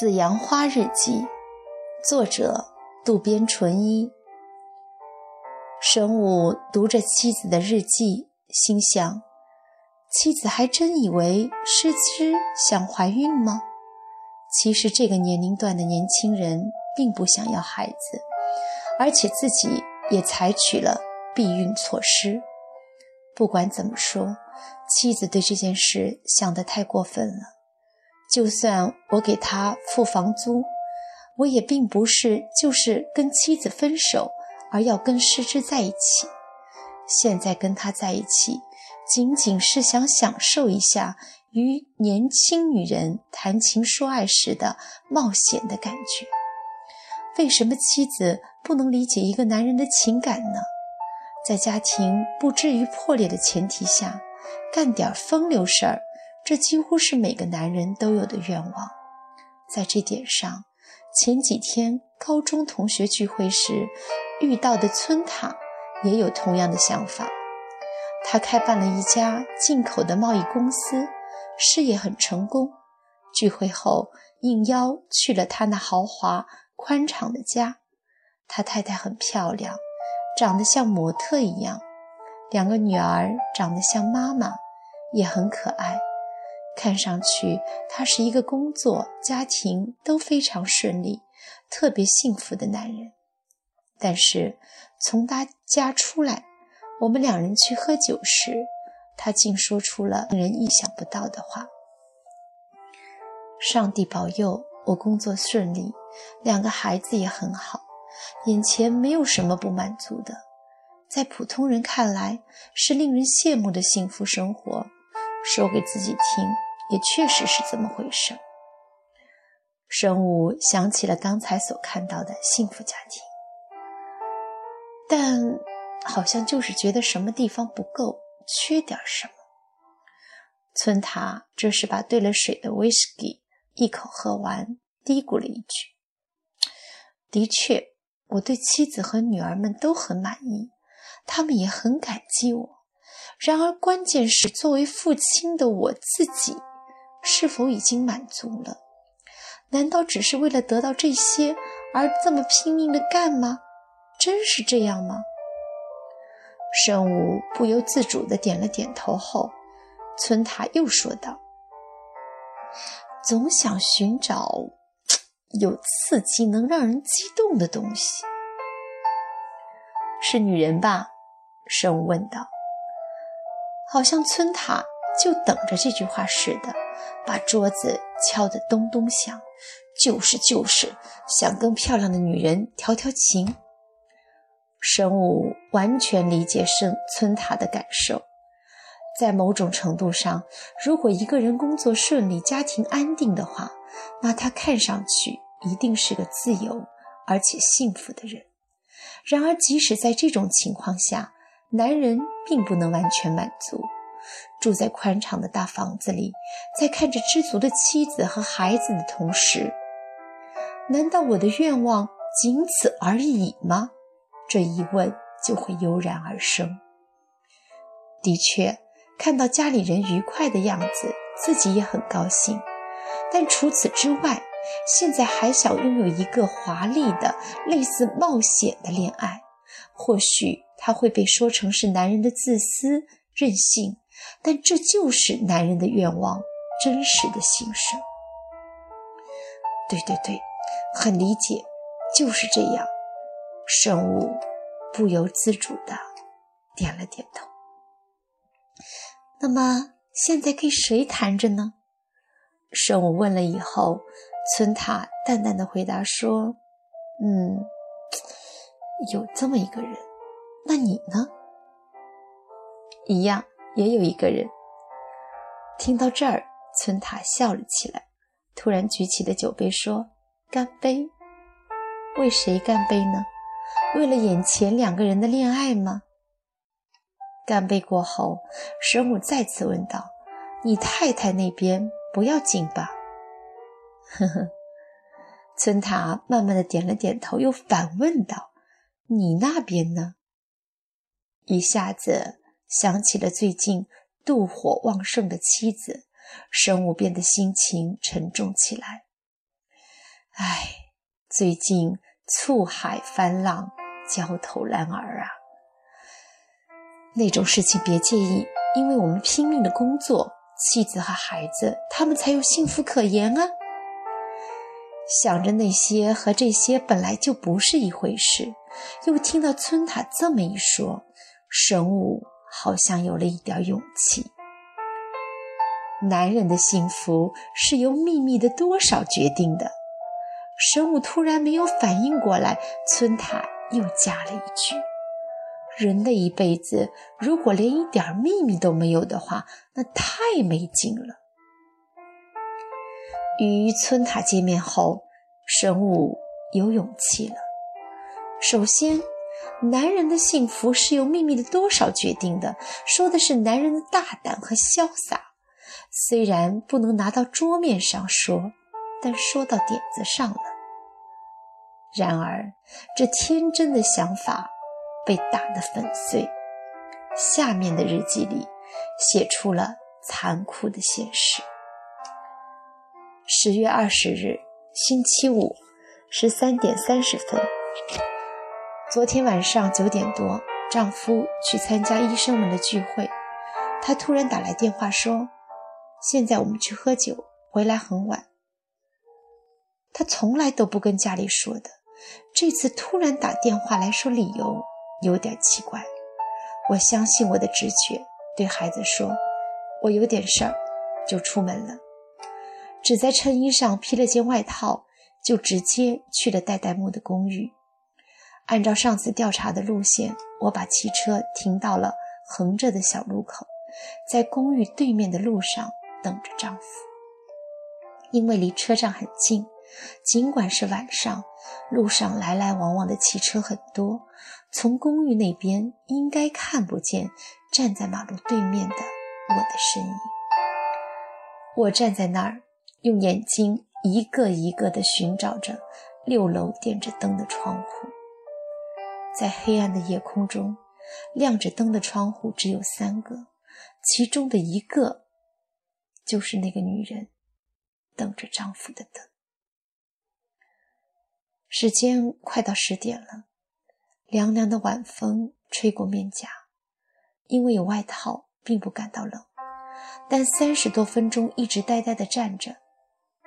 紫阳花日记，作者渡边淳一。神武读着妻子的日记，心想：妻子还真以为诗诗想怀孕吗？其实这个年龄段的年轻人并不想要孩子，而且自己也采取了避孕措施。不管怎么说，妻子对这件事想得太过分了。就算我给他付房租，我也并不是就是跟妻子分手而要跟诗诗在一起。现在跟他在一起，仅仅是想享受一下与年轻女人谈情说爱时的冒险的感觉。为什么妻子不能理解一个男人的情感呢？在家庭不至于破裂的前提下，干点风流事儿。这几乎是每个男人都有的愿望。在这点上，前几天高中同学聚会时遇到的村塔也有同样的想法。他开办了一家进口的贸易公司，事业很成功。聚会后应邀去了他那豪华宽敞的家。他太太很漂亮，长得像模特一样。两个女儿长得像妈妈，也很可爱。看上去他是一个工作、家庭都非常顺利、特别幸福的男人。但是从他家出来，我们两人去喝酒时，他竟说出了令人意想不到的话：“上帝保佑我工作顺利，两个孩子也很好，眼前没有什么不满足的。在普通人看来是令人羡慕的幸福生活。”说给自己听。也确实是这么回事。神武想起了刚才所看到的幸福家庭，但好像就是觉得什么地方不够，缺点什么。村塔这是把兑了水的威士忌一口喝完，嘀咕了一句：“的确，我对妻子和女儿们都很满意，他们也很感激我。然而，关键是作为父亲的我自己。”是否已经满足了？难道只是为了得到这些而这么拼命的干吗？真是这样吗？圣武不由自主地点了点头后，村塔又说道：“总想寻找有刺激、能让人激动的东西。是女人吧？”圣武问道。好像村塔就等着这句话似的。把桌子敲得咚咚响，就是就是，想跟漂亮的女人调调情。神武完全理解圣村塔的感受，在某种程度上，如果一个人工作顺利、家庭安定的话，那他看上去一定是个自由而且幸福的人。然而，即使在这种情况下，男人并不能完全满足。住在宽敞的大房子里，在看着知足的妻子和孩子的同时，难道我的愿望仅此而已吗？这一问就会油然而生。的确，看到家里人愉快的样子，自己也很高兴。但除此之外，现在还想拥有一个华丽的、类似冒险的恋爱，或许他会被说成是男人的自私、任性。但这就是男人的愿望，真实的心声。对对对，很理解，就是这样。圣物不由自主的点了点头。那么现在跟谁谈着呢？圣物问了以后，村塔淡淡的回答说：“嗯，有这么一个人。那你呢？一样。”也有一个人听到这儿，村塔笑了起来，突然举起了酒杯说：“干杯！为谁干杯呢？为了眼前两个人的恋爱吗？”干杯过后，神武再次问道：“你太太那边不要紧吧？”呵呵，村塔慢慢的点了点头，又反问道：“你那边呢？”一下子。想起了最近妒火旺盛的妻子，神武变得心情沉重起来。唉，最近醋海翻浪，焦头烂额啊！那种事情别介意，因为我们拼命的工作，妻子和孩子他们才有幸福可言啊！想着那些和这些本来就不是一回事，又听到村塔这么一说，神武好像有了一点勇气。男人的幸福是由秘密的多少决定的。神武突然没有反应过来，村塔又加了一句：“人的一辈子，如果连一点秘密都没有的话，那太没劲了。”与村塔见面后，神武有勇气了。首先，男人的幸福是由秘密的多少决定的，说的是男人的大胆和潇洒。虽然不能拿到桌面上说，但说到点子上了。然而，这天真的想法被打得粉碎。下面的日记里写出了残酷的现实。十月二十日，星期五，十三点三十分。昨天晚上九点多，丈夫去参加医生们的聚会，他突然打来电话说：“现在我们去喝酒，回来很晚。”他从来都不跟家里说的，这次突然打电话来说理由，有点奇怪。我相信我的直觉，对孩子说：“我有点事儿，就出门了。”只在衬衣上披了件外套，就直接去了戴戴木的公寓。按照上次调查的路线，我把汽车停到了横着的小路口，在公寓对面的路上等着丈夫。因为离车站很近，尽管是晚上，路上来来往往的汽车很多，从公寓那边应该看不见站在马路对面的我的身影。我站在那儿。用眼睛一个一个地寻找着六楼点着灯的窗户，在黑暗的夜空中，亮着灯的窗户只有三个，其中的一个就是那个女人等着丈夫的灯。时间快到十点了，凉凉的晚风吹过面颊，因为有外套，并不感到冷，但三十多分钟一直呆呆地站着。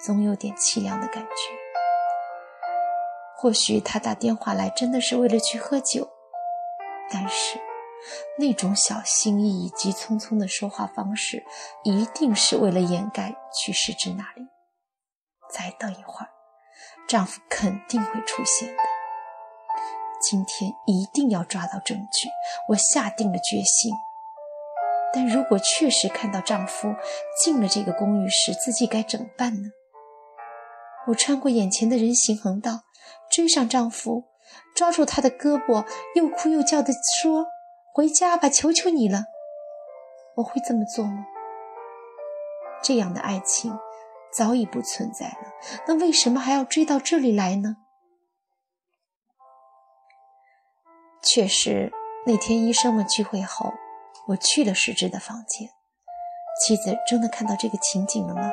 总有点凄凉的感觉。或许他打电话来真的是为了去喝酒，但是那种小心翼翼、急匆匆的说话方式，一定是为了掩盖去世之那里。再等一会儿，丈夫肯定会出现的。今天一定要抓到证据，我下定了决心。但如果确实看到丈夫进了这个公寓时，自己该怎么办呢？我穿过眼前的人行横道，追上丈夫，抓住他的胳膊，又哭又叫地说：“回家吧，求求你了！”我会这么做吗？这样的爱情早已不存在了，那为什么还要追到这里来呢？确实，那天医生们聚会后，我去了石之的房间。妻子真的看到这个情景了吗？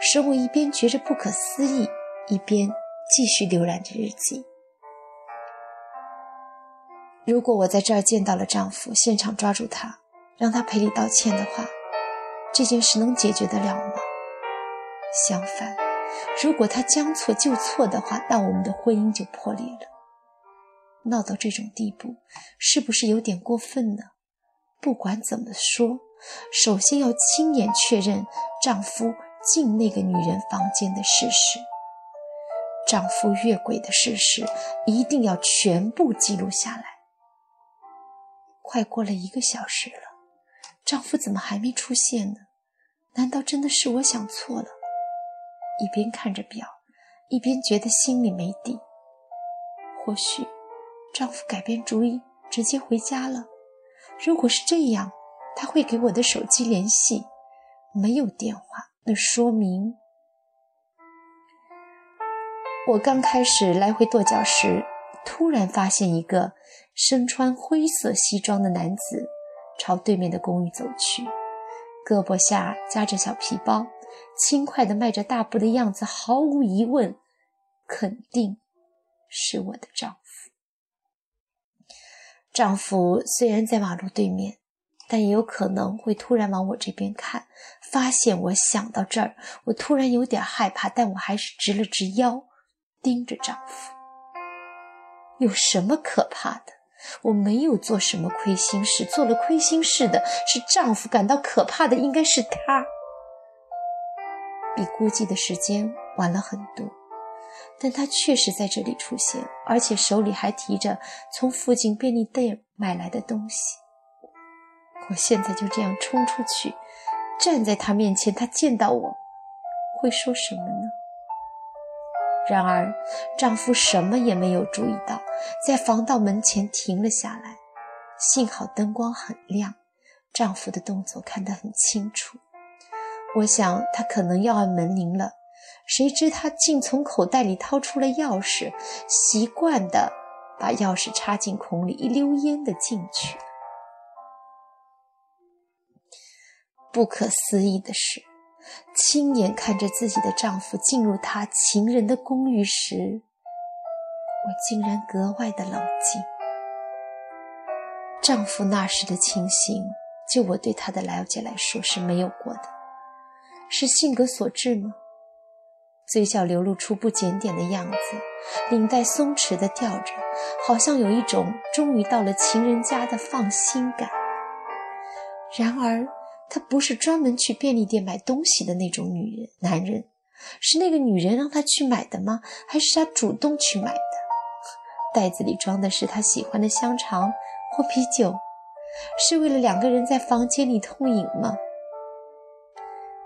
使我一边觉着不可思议，一边继续浏览着日记。如果我在这儿见到了丈夫，现场抓住他，让他赔礼道歉的话，这件事能解决得了吗？相反，如果他将错就错的话，那我们的婚姻就破裂了。闹到这种地步，是不是有点过分呢？不管怎么说，首先要亲眼确认丈夫。进那个女人房间的事实，丈夫越轨的事实，一定要全部记录下来。快过了一个小时了，丈夫怎么还没出现呢？难道真的是我想错了？一边看着表，一边觉得心里没底。或许丈夫改变主意，直接回家了。如果是这样，他会给我的手机联系，没有电话。那说明，我刚开始来回跺脚时，突然发现一个身穿灰色西装的男子朝对面的公寓走去，胳膊下夹着小皮包，轻快地迈着大步的样子，毫无疑问肯定是我的丈夫。丈夫虽然在马路对面，但也有可能会突然往我这边看，发现我想到这儿，我突然有点害怕，但我还是直了直腰，盯着丈夫。有什么可怕的？我没有做什么亏心事，做了亏心事的是丈夫，感到可怕的应该是他。比估计的时间晚了很多，但他确实在这里出现，而且手里还提着从附近便利店买来的东西。我现在就这样冲出去，站在他面前，他见到我会说什么呢？然而，丈夫什么也没有注意到，在防盗门前停了下来。幸好灯光很亮，丈夫的动作看得很清楚。我想他可能要按门铃了，谁知他竟从口袋里掏出了钥匙，习惯地把钥匙插进孔里，一溜烟地进去。不可思议的是。亲眼看着自己的丈夫进入她情人的公寓时，我竟然格外的冷静。丈夫那时的情形，就我对他的了解来说是没有过的，是性格所致吗？嘴角流露出不检点的样子，领带松弛的吊着，好像有一种终于到了情人家的放心感。然而。他不是专门去便利店买东西的那种女人，男人是那个女人让他去买的吗？还是他主动去买的？袋子里装的是他喜欢的香肠或啤酒，是为了两个人在房间里痛饮吗？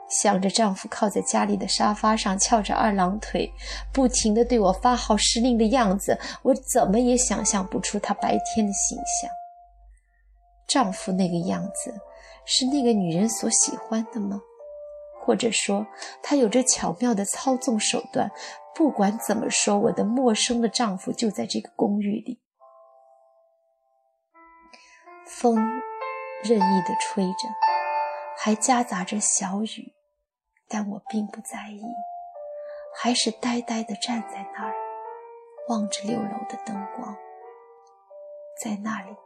想着丈夫靠在家里的沙发上翘着二郎腿，不停地对我发号施令的样子，我怎么也想象不出他白天的形象。丈夫那个样子。是那个女人所喜欢的吗？或者说，他有着巧妙的操纵手段？不管怎么说，我的陌生的丈夫就在这个公寓里。风任意的吹着，还夹杂着小雨，但我并不在意，还是呆呆的站在那儿，望着六楼的灯光。在那里，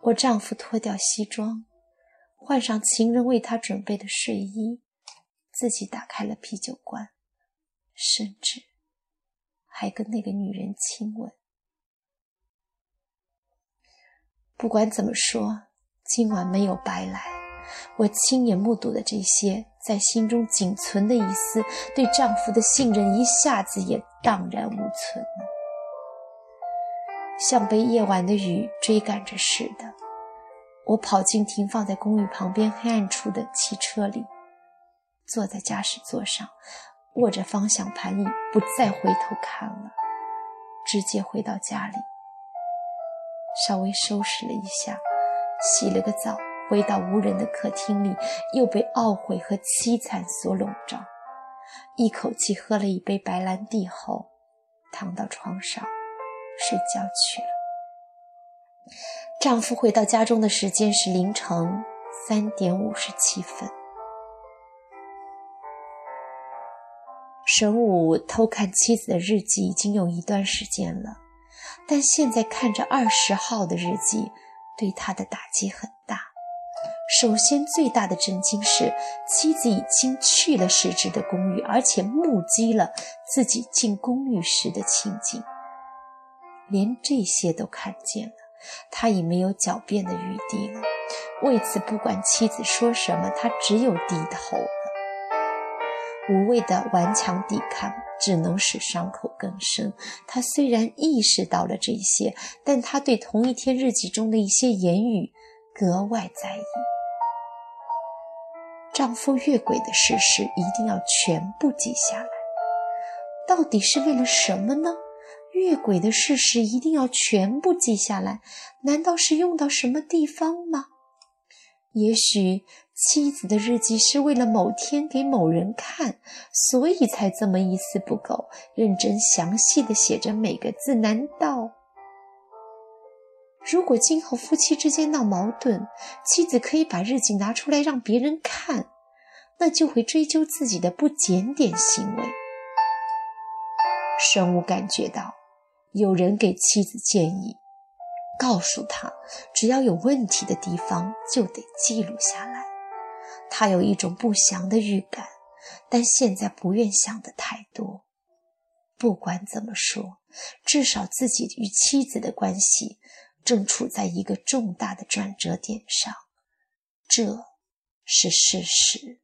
我丈夫脱掉西装。换上情人为他准备的睡衣，自己打开了啤酒罐，甚至还跟那个女人亲吻。不管怎么说，今晚没有白来。我亲眼目睹的这些，在心中仅存的一丝对丈夫的信任，一下子也荡然无存了，像被夜晚的雨追赶着似的。我跑进停放在公寓旁边黑暗处的汽车里，坐在驾驶座上，握着方向盘椅，不再回头看了，直接回到家里，稍微收拾了一下，洗了个澡，回到无人的客厅里，又被懊悔和凄惨所笼罩，一口气喝了一杯白兰地后，躺到床上睡觉去了。丈夫回到家中的时间是凌晨三点五十七分。神武偷看妻子的日记已经有一段时间了，但现在看着二十号的日记，对他的打击很大。首先，最大的震惊是妻子已经去了石之的公寓，而且目击了自己进公寓时的情景，连这些都看见了。他已没有狡辩的余地了。为此，不管妻子说什么，他只有低头了。无谓的顽强抵抗，只能使伤口更深。他虽然意识到了这些，但他对同一天日记中的一些言语格外在意。丈夫越轨的事实一定要全部记下来，到底是为了什么呢？越轨的事实一定要全部记下来，难道是用到什么地方吗？也许妻子的日记是为了某天给某人看，所以才这么一丝不苟、认真详细的写着每个字。难道，如果今后夫妻之间闹矛盾，妻子可以把日记拿出来让别人看，那就会追究自己的不检点行为？生物感觉到有人给妻子建议，告诉他只要有问题的地方就得记录下来。他有一种不祥的预感，但现在不愿想得太多。不管怎么说，至少自己与妻子的关系正处在一个重大的转折点上，这是事实。